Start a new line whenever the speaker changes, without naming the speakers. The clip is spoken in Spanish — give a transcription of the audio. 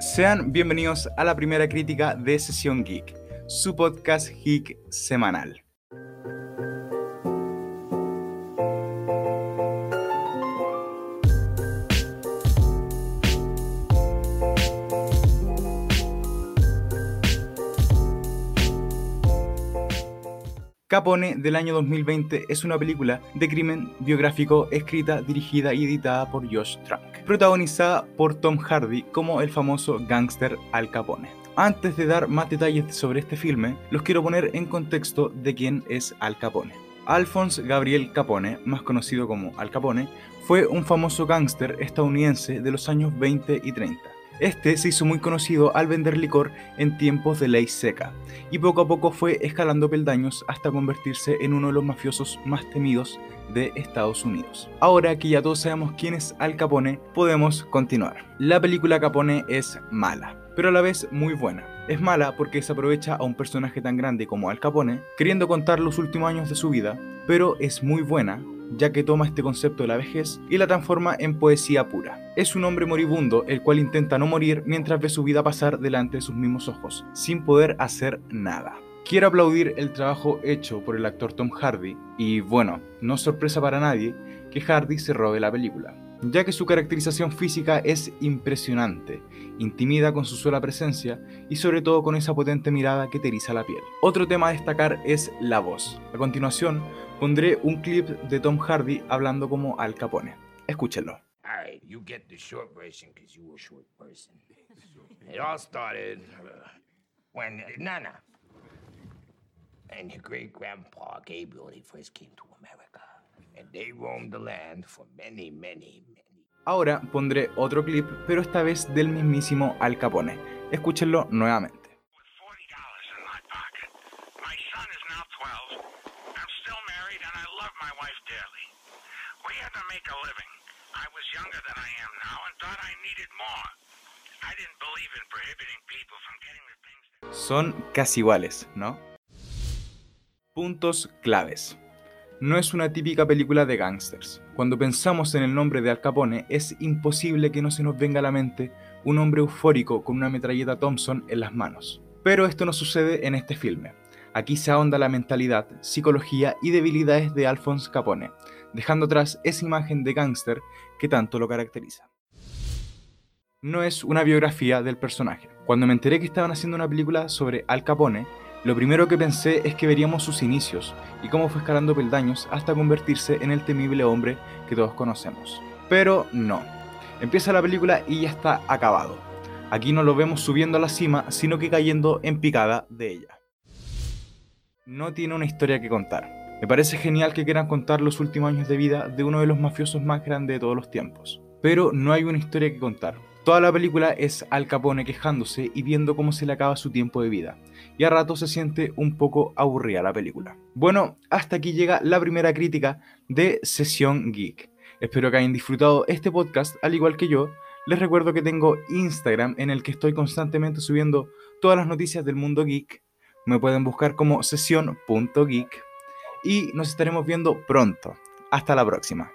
Sean bienvenidos a la primera crítica de Sesión Geek, su podcast geek semanal. Capone del año 2020 es una película de crimen biográfico escrita, dirigida y editada por Josh Trank, protagonizada por Tom Hardy como el famoso gángster Al Capone. Antes de dar más detalles sobre este filme, los quiero poner en contexto de quién es Al Capone. Alphonse Gabriel Capone, más conocido como Al Capone, fue un famoso gángster estadounidense de los años 20 y 30 este se hizo muy conocido al vender licor en tiempos de ley seca, y poco a poco fue escalando peldaños hasta convertirse en uno de los mafiosos más temidos de Estados Unidos. Ahora que ya todos sabemos quién es Al Capone, podemos continuar. La película Capone es mala, pero a la vez muy buena. Es mala porque se aprovecha a un personaje tan grande como Al Capone, queriendo contar los últimos años de su vida, pero es muy buena ya que toma este concepto de la vejez y la transforma en poesía pura. Es un hombre moribundo el cual intenta no morir mientras ve su vida pasar delante de sus mismos ojos, sin poder hacer nada. Quiero aplaudir el trabajo hecho por el actor Tom Hardy y bueno, no es sorpresa para nadie que Hardy se robe la película ya que su caracterización física es impresionante, intimida con su sola presencia y sobre todo con esa potente mirada que te eriza la piel. Otro tema a destacar es la voz. A continuación pondré un clip de Tom Hardy hablando como Al Capone. Escúchenlo. you get the short version because you were a short person. It all started uh, when Nana and your great grandpa Gabriel he first came to America. Ahora pondré otro clip, pero esta vez del mismísimo Al Capone. Escúchenlo nuevamente. Son casi iguales, ¿no? Puntos claves no es una típica película de gángsters. Cuando pensamos en el nombre de Al Capone, es imposible que no se nos venga a la mente un hombre eufórico con una metralleta Thompson en las manos. Pero esto no sucede en este filme. Aquí se ahonda la mentalidad, psicología y debilidades de Alphonse Capone, dejando atrás esa imagen de gángster que tanto lo caracteriza. No es una biografía del personaje. Cuando me enteré que estaban haciendo una película sobre Al Capone, lo primero que pensé es que veríamos sus inicios y cómo fue escalando peldaños hasta convertirse en el temible hombre que todos conocemos. Pero no. Empieza la película y ya está acabado. Aquí no lo vemos subiendo a la cima, sino que cayendo en picada de ella. No tiene una historia que contar. Me parece genial que quieran contar los últimos años de vida de uno de los mafiosos más grandes de todos los tiempos. Pero no hay una historia que contar. Toda la película es Al Capone quejándose y viendo cómo se le acaba su tiempo de vida, y a rato se siente un poco aburrida la película. Bueno, hasta aquí llega la primera crítica de Sesión Geek. Espero que hayan disfrutado este podcast al igual que yo. Les recuerdo que tengo Instagram en el que estoy constantemente subiendo todas las noticias del mundo geek. Me pueden buscar como sesión.geek y nos estaremos viendo pronto. Hasta la próxima.